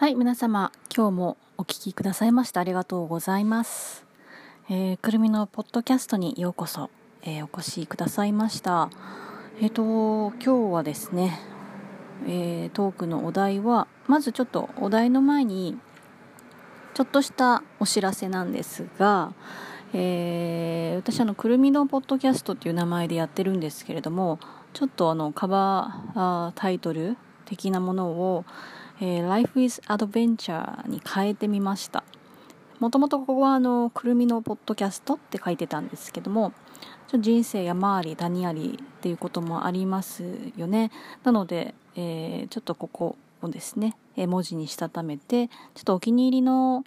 はい皆様今日もお聞きくださいましてありがとうございます、えー、くるみのポッドキャストにようこそ、えーお越しくださいました。えっ、と今日はですね、えトークのお題はまずちょっとお題の前にちょっとしたお知らせなんですが、え私あのくるみのポッドキャストっていう名前でやってるんですけれどもちょっとあのカバータイトル的なものを、えー Life is Adventure に変えてみました。もともとここはあのくるみのポッドキャストって書いてたんですけどもちょ人生山あり谷ありっていうこともありますよね。なので、えーちょっとここをですね、文字にしたためてちょっとお気に入りの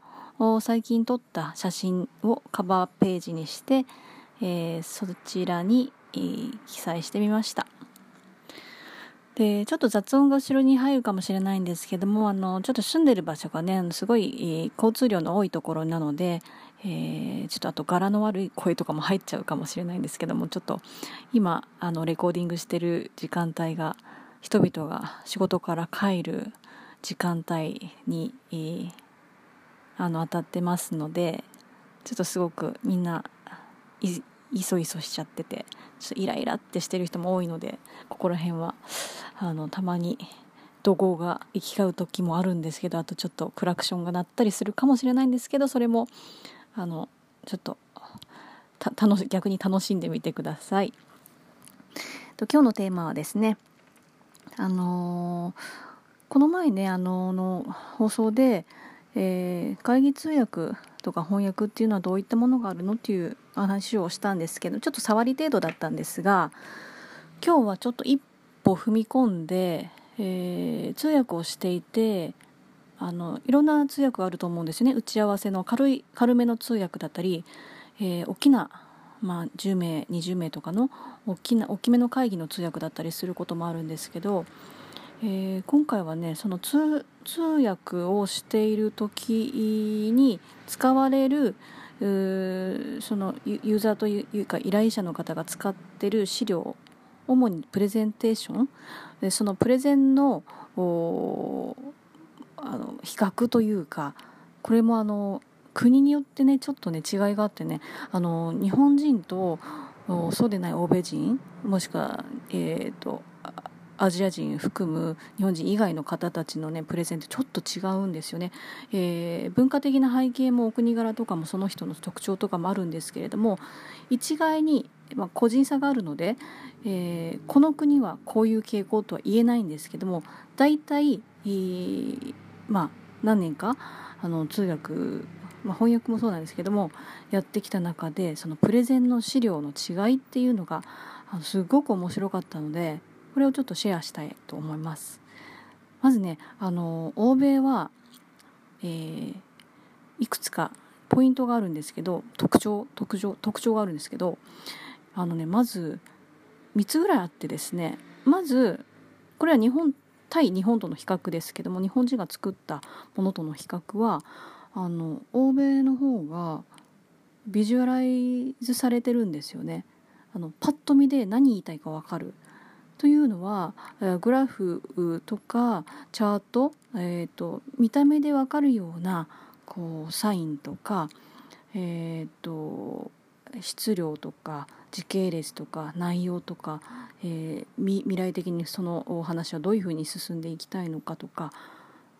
最近撮った写真をカバーページにして、えーそちらに、え記載してみました。でちょっと雑音が後ろに入るかもしれないんですけどもあのちょっと住んでる場所がねすごい、交通量の多いところなので、えーちょっとあと柄の悪い声とかも入っちゃうかもしれないんですけどもちょっと今あのレコーディングしてる時間帯が人々が仕事から帰る時間帯に、えーあの当たってますのでちょっとすごくみんないそいそしちゃっててちょっとイライラってしてる人も多いのでここら辺はあのたまに怒号が行き交う時もあるんですけどあとちょっとクラクションが鳴ったりするかもしれないんですけどそれもあのちょっとた楽し逆に楽しんでみてください。と今日のテーマはですねあのーこの前ねあのの放送で、えー会議通訳とか翻訳っていうのはどういったものがあるのっていう話をしたんですけどちょっと触り程度だったんですが今日はちょっと一歩踏み込んで、えー通訳をしていてあのいろんな通訳があると思うんですよね。打ち合わせの軽い軽めの通訳だったり、えー大きな、まあ、10名20名とかの大きな大きめの会議の通訳だったりすることもあるんですけど、えー今回はねその通通訳をしている時に使われるそのユーザーというか依頼者の方が使ってる資料主にプレゼンテーション？そのプレゼンのあの比較というかこれもあの国によってねちょっとね違いがあってねあの日本人とそうでない欧米人もしくは、えー、とアジア人含む日本人以外の方たちのねプレゼンってちょっと違うんですよね、えー文化的な背景もお国柄とかもその人の特徴とかもあるんですけれども一概に、まあ、個人差があるので、えーこの国はこういう傾向とは言えないんですけども大体、えーまあ何年かあの通訳、まあ、翻訳もそうなんですけどもやってきた中でそのプレゼンの資料の違いっていうのがすごく面白かったのでこれをちょっとシェアしたいと思います。まずねあの欧米は、えーいくつかポイントがあるんですけど特徴特徴特徴があるんですけどあのねまず3つぐらいあってですねまずこれは日本対日本との比較ですけども日本人が作ったものとの比較はあの欧米の方がビジュアライズされてるんですよね。あのパッと見で何言いたいか分かるというのは、グラフとかチャート、えー、と見た目で分かるようなこうサインとか、えー、と質量とか時系列とか内容とか、えーみ未来的にそのお話はどういうふうに進んでいきたいのかとか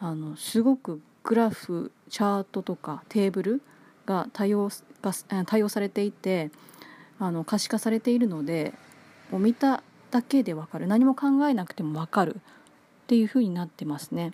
あのすごくグラフチャートとかテーブルが多用が多用されていてあの可視化されているのでもう見ただけで分かる何も考えなくても分かるっていうふうになってますね。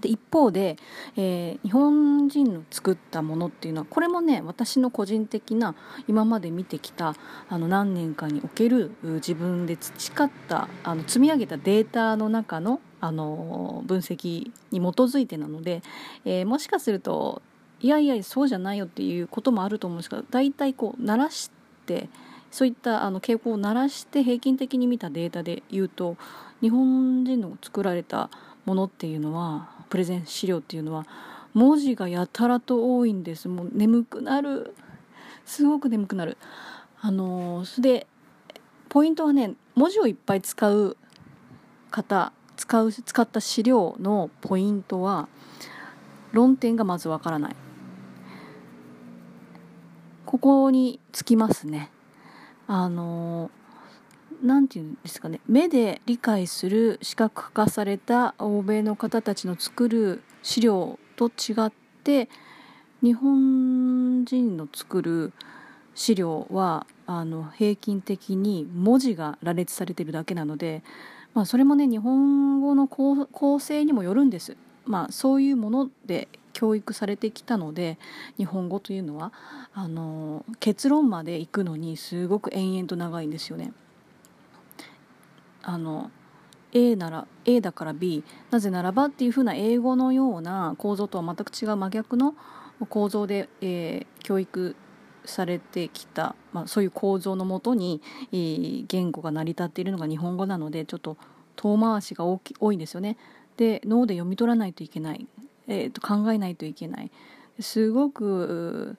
で一方で、えー日本人の作ったものっていうのはこれもね私の個人的な今まで見てきたあの何年かにおける自分で培ったあの積み上げたデータの中のあの分析に基づいてなので、えーもしかするといやいやそうじゃないよっていうこともあると思うんですけど大体こう鳴らしてそういったあの傾向を鳴らして平均的に見たデータで言うと日本人の作られたものっていうのはプレゼン資料っていうのは文字がやたらと多いんです。もう眠くなる。すごく眠くなる。あのそれでポイントはね文字をいっぱい使う方使う使った資料のポイントは論点がまずわからない。ここにつきますね。あの何て言うんですかね目で理解する視覚化された欧米の方たちの作る資料と違って日本人の作る資料はあの平均的に文字が羅列されてるだけなので、まあ、それもね日本語の構成にもよるんです。まあ、そういうもので教育されてきたので日本語というのはあの結論まで行くのにすごく延々と長いんですよね。あの A なら A だから B なぜならばっていうふうな英語のような構造とは全く違う真逆の構造で、えー、教育されてきた、まあ、そういう構造のもとに、えー、言語が成り立っているのが日本語なのでちょっと遠回しが大き多いんですよね。で脳で読み取らないといけない、えー、と考えないといけないすごく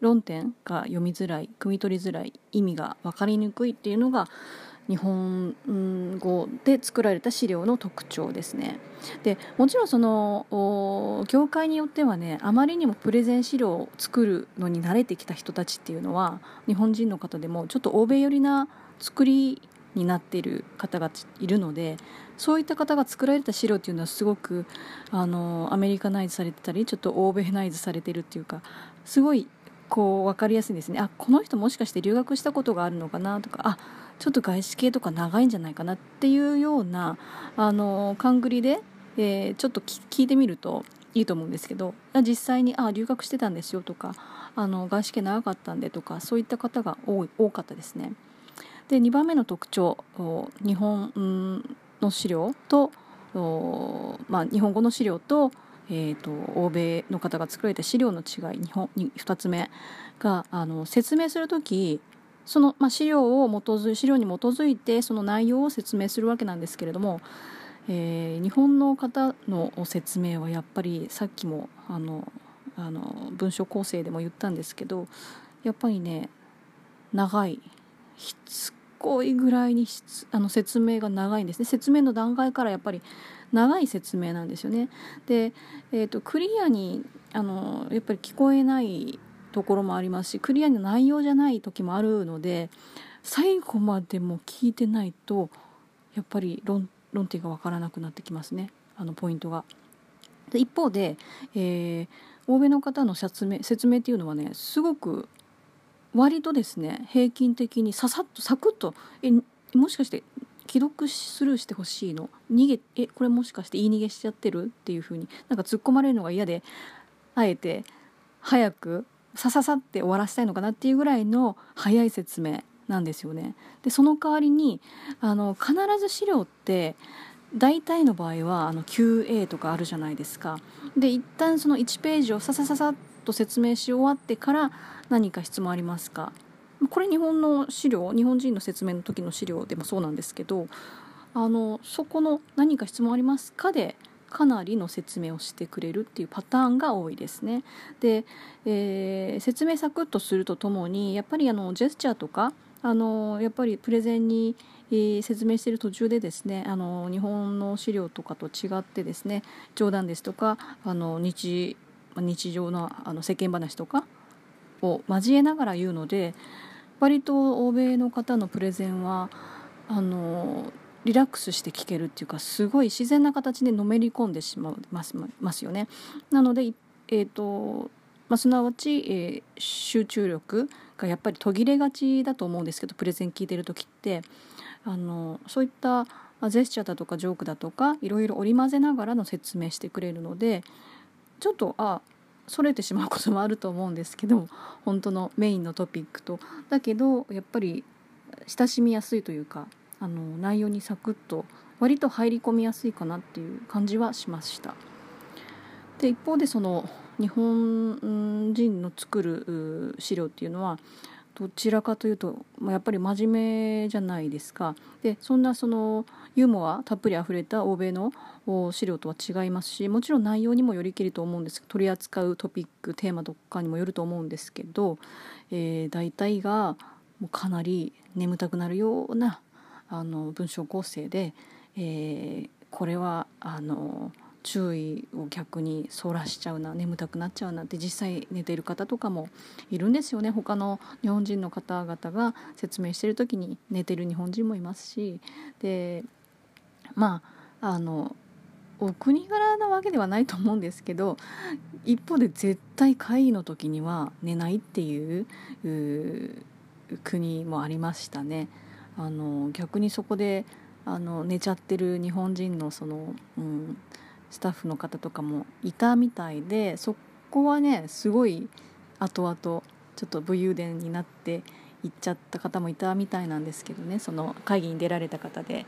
論点が読みづらい汲み取りづらい意味が分かりにくいっていうのが日本語で作られた資料の特徴ですね。でもちろんその業界によってはねあまりにもプレゼン資料を作るのに慣れてきた人たちっていうのは日本人の方でもちょっと欧米寄りな作りになっている方がいるのでそういった方が作られた資料っていうのはすごくあのアメリカナイズされてたりちょっと欧米ナイズされてるっていうかすごいこう分かりやすいんですねあこの人もしかして留学したことがあるのかなとかあちょっと外資系とか長いんじゃないかなっていうようなあの勘繰りで、えー、ちょっと聞いてみるといいと思うんですけど実際にあ留学してたんですよとかあの外資系長かったんでとかそういった方が多かったですね。で2番目の特徴日本の資料と、まあ、日本語の資料と,、えーと、欧米の方が作られた資料の違い日本2つ目があの説明する時その、まあ、資料を基づ資料に基づいてその内容を説明するわけなんですけれども、えー、日本の方の説明はやっぱりさっきもあのあの文章構成でも言ったんですけどやっぱりね長いしつこいぐらいにあの説明が長いんですね説明の段階からやっぱり長い説明なんですよね。で、えーと、クリアにあのやっぱり聞こえないところもありますしクリアな内容じゃない時もあるので最後までも聞いてないとやっぱり論論点が分からなくなってきますねあのポイントが。で一方で、えー、欧米の方の説明説明っていうのはねすごく割とですね平均的にささっとサクッとえもしかして既読スルーしてほしいの？逃げえこれもしかして言い逃げしちゃってる？っていう風になんか突っ込まれるのが嫌であえて早くさささって終わらせたいのかなっていうぐらいの早い説明なんですよね。でその代わりにあの必ず資料って大体の場合はあの QA とかあるじゃないですか。で一旦その1ページをささささっと説明し終わってから何か質問ありますか？これ日本の資料日本人の説明の時の資料でもそうなんですけどあのそこの「何か質問ありますか?」でかなりの説明をしてくれるっていうパターンが多いですね。で、えー、説明サクッとするとともにやっぱりあのジェスチャーとかあのやっぱりプレゼンに、えー、説明している途中でですねあの日本の資料とかと違ってですね冗談ですとかあの日日常のあの世間話とかを交えながら言うので割と欧米の方のプレゼンはあのリラックスして聞けるっていうかすごい自然な形でのめり込んでしまいますますよね。なので、えーとまあ、すなわち、えー、集中力がやっぱり途切れがちだと思うんですけどプレゼン聞いてる時ってあのそういったジェスチャーだとかジョークだとかいろいろ織り交ぜながらの説明してくれるのでちょっとあそれてしまうこともあると思うんですけど本当のメインのトピックとだけどやっぱり親しみやすいというかあの内容にサクッと割と入り込みやすいかなっていう感じはしました。で一方でその日本人の作る資料っていうのはどちらかというとやっぱり真面目じゃないですか。でそんなそのユーモアたっぷりあふれた欧米の資料とは違いますしもちろん内容にもよりけりと思うんです。取り扱うトピックテーマとかにもよると思うんですけど、えー、大体がもうかなり眠たくなるようなあの文章構成で、えー、これはあの注意を逆にそらしちゃうな眠たくなっちゃうなって実際寝ている方とかもいるんですよね他の日本人の方々が説明してる時に寝てる日本人もいますしでまああのお国柄なわけではないと思うんですけど一方で絶対会議の時には寝ないっていう国もありましたね。あの逆にそこであの寝ちゃってる日本人のその、うん、スタッフの方とかもいたみたいでそこはねすごい後々ちょっと武勇伝になって行っちゃった方もいたみたいなんですけどねその会議に出られた方で。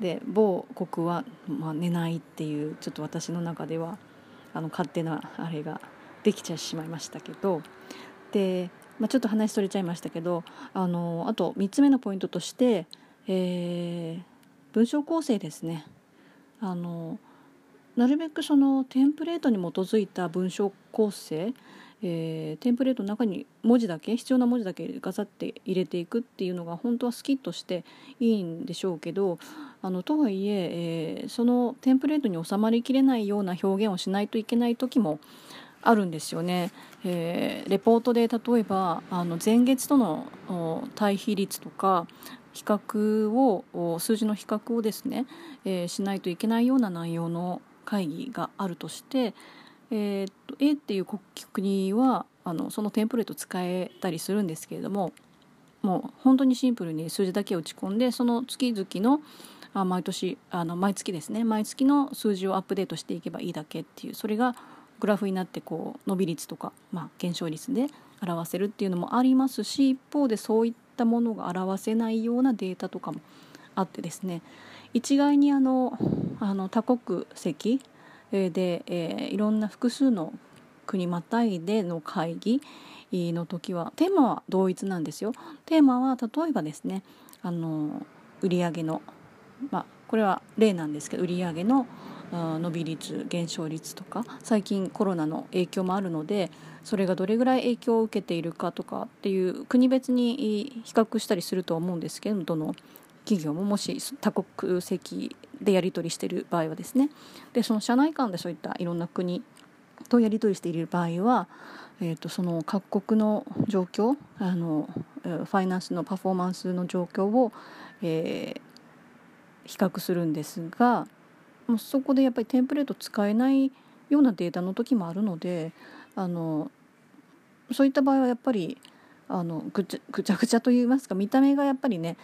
で某国は、まあ、寝ないっていうちょっと私の中ではあの勝手なあれができちゃしまいましたけどで、まあ、ちょっと話それちゃいましたけどあのあと3つ目のポイントとして、えー、文章構成ですね。あのなるべくそのテンプレートに基づいた文章構成えー、テンプレートの中に文字だけ必要な文字だけガサって入れていくっていうのが本当はスキッとしていいんでしょうけどあのとはいええー、そのテンプレートに収まりきれないような表現をしないといけない時もあるんですよね。えー、レポートで例えばあの前月との対比率とか比較を数字の比較をですね、えー、しないといけないような内容の会議があるとしてえー、っと A っていう国はあのそのテンプレート使えたりするんですけれどももう本当にシンプルに数字だけ打ち込んでその月々のあ毎年あの毎月ですね毎月の数字をアップデートしていけばいいだけっていうそれがグラフになってこう伸び率とか、まあ、減少率で表せるっていうのもありますし一方でそういったものが表せないようなデータとかもあってですね一概にあのあの多国籍で、えー、いろんな複数の国またいでの会議の時はテーマは同一なんですよ。テーマは例えばですねあの売上の、まあ、これは例なんですけど売上の伸び率減少率とか最近コロナの影響もあるのでそれがどれぐらい影響を受けているかとかっていう国別に比較したりするとは思うんですけどどの企業ももし多国籍でやり取りしている場合はですね。でその社内間でそういったいろんな国とやり取りしている場合は、えーと、その各国の状況あのファイナンスのパフォーマンスの状況を、えー、比較するんですがもうそこでやっぱりテンプレート使えないようなデータの時もあるのであのそういった場合はやっぱりあのぐちゃぐちゃぐちゃと言いますか見た目がやっぱりね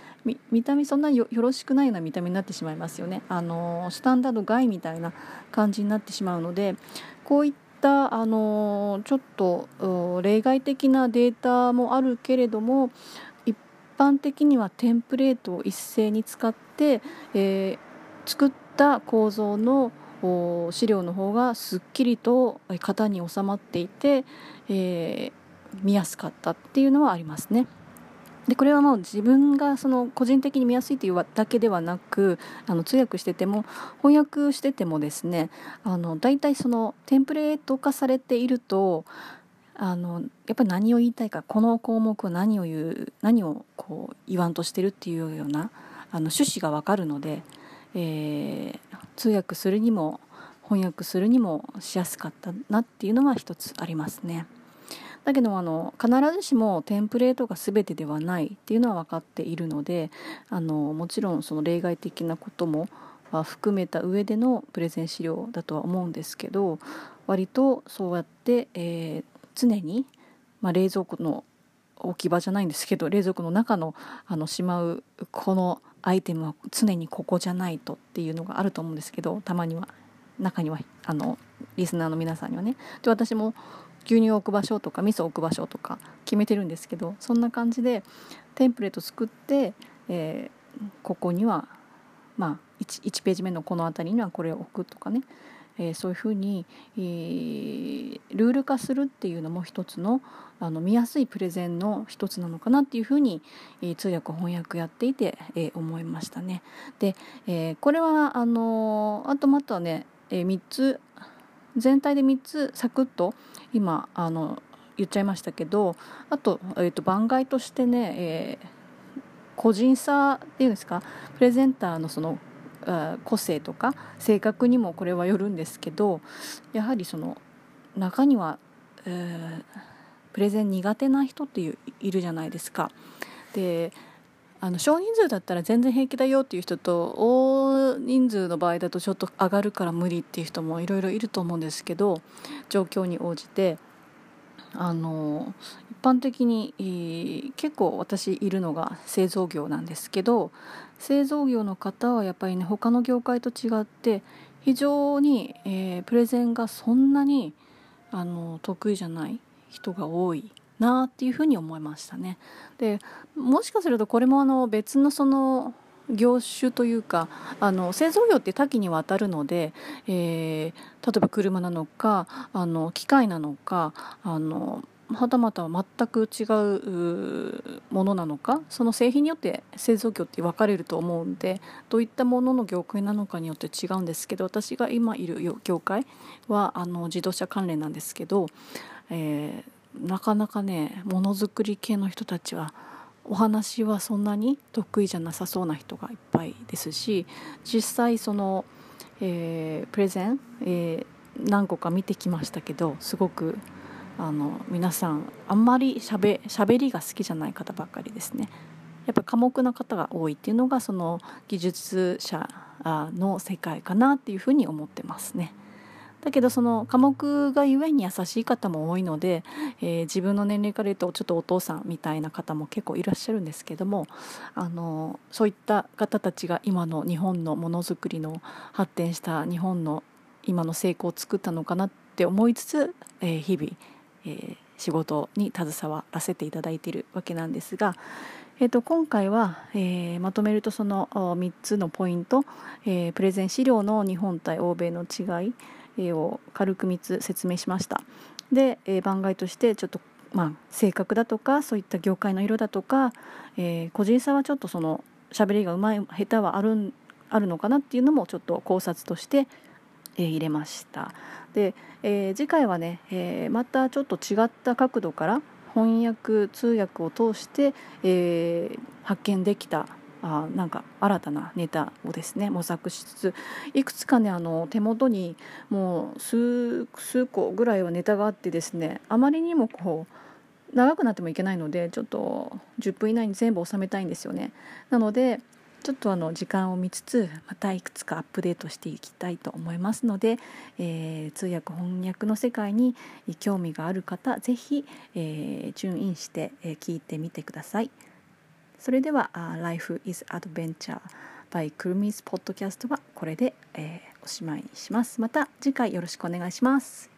見た目そんなよよろしくないような見た目になってしまいますよね。あのスタンダード外みたいな感じになってしまうのでこういったあのちょっと例外的なデータもあるけれども一般的にはテンプレートを一斉に使って、えー、作った構造の資料の方がすっきりと型に収まっていて、えー見やすかったっていうのはありますね。でこれはもう自分がその個人的に見やすいというだけではなくあの通訳してても翻訳しててもですねあの大体そのテンプレート化されているとあのやっぱり何を言いたいかこの項目を何を言う何をこう言わんとしてるっていうようなあの趣旨が分かるので、えー、通訳するにも翻訳するにもしやすかったなっていうのは一つありますね。だけどあの必ずしもテンプレートが全てではないっていうのは分かっているのであのもちろんその例外的なことも含めた上でのプレゼン資料だとは思うんですけど割とそうやって、えー、常に、まあ、冷蔵庫の置き場じゃないんですけど冷蔵庫の中のあのしまうこのアイテムは常にここじゃないとっていうのがあると思うんですけどたまには中にはあのリスナーの皆さんにはね。で私も牛乳を置く場所とか味噌を置く場所とか決めてるんですけどそんな感じでテンプレート作って、えー、ここにはまあ 1, 1ページ目のこの辺りにはこれを置くとかね、えー、そういうふうに、えー、ルール化するっていうのも一つのあの見やすいプレゼンの一つなのかなっていうふうに、えー、通訳翻訳やっていて、え、思いましたね。で、え、これはあのあとまたね、え、3つ全体で3つサクッと今あの言っちゃいましたけどあと,、えーと、番外としてね、えー、個人差っていうんですかプレゼンターのその個性とか性格にもこれはよるんですけどやはりその中には、えー、プレゼン苦手な人っていういるじゃないですか。であの少人数だったら全然平気だよっていう人と大人数の場合だとちょっと上がるから無理っていう人もいろいろいると思うんですけど状況に応じてあの一般的に、結構私いるのが製造業なんですけど製造業の方はやっぱりね他の業界と違って非常に、えー、プレゼンがそんなにあの得意じゃない人が多い。なっていうふうに思いましたね。でもしかするとこれもあの別のその業種というかあの製造業って多岐にわたるので、えー、例えば車なのかあの機械なのかあのはたまた全く違うものなのかその製品によって製造業って分かれると思うんでどういったものの業界なのかによって違うんですけど私が今いる業界はあの自動車関連なんですけど、えー、なかなかねものづくり系の人たちはお話はそんなに得意じゃなさそうな人がいっぱいですし実際その、えー、プレゼン、えー、何個か見てきましたけどすごくあの皆さんあんまりしゃべしゃべりが好きじゃない方ばっかりですね。やっぱ寡黙な方が多いっていうのがその技術者の世界かなっていうふうに思ってますね。だけどその科目がゆえに優しい方も多いので、えー、自分の年齢から言うとちょっとお父さんみたいな方も結構いらっしゃるんですけどもあのそういった方たちが今の日本のものづくりの発展した日本の今の成功を作ったのかなって思いつつ、えー、日々、えー、仕事に携わらせていただいているわけなんですが、えー、と今回は、えー、まとめるとその3つのポイント、えー、プレゼン資料の日本対欧米の違いを軽く3つ説明しました。で、え、番外としてちょっとまあ性格だとかそういった業界の色だとか、えー、個人差はちょっとその喋りがうまい下手はあるあるのかなっていうのもちょっと考察として、え、入れました。で、えー、次回はね、えー、またちょっと違った角度から翻訳通訳を通して、えー、発見できたあなんか新たなネタをですね模索しつついくつかねあの手元にもう数数個ぐらいはネタがあってですねあまりにもこう長くなってもいけないのでちょっと10分以内に全部収めたいんですよね。なのでちょっとあの時間を見つつまたいくつかアップデートしていきたいと思いますので、えー、通訳翻訳の世界に興味がある方是非、えー、チューンインして、え、聞いてみてください。それでは「Life is Adventure」by くるみすポッドキャストはこれで、えー、おしまいにします。また次回よろしくお願いします。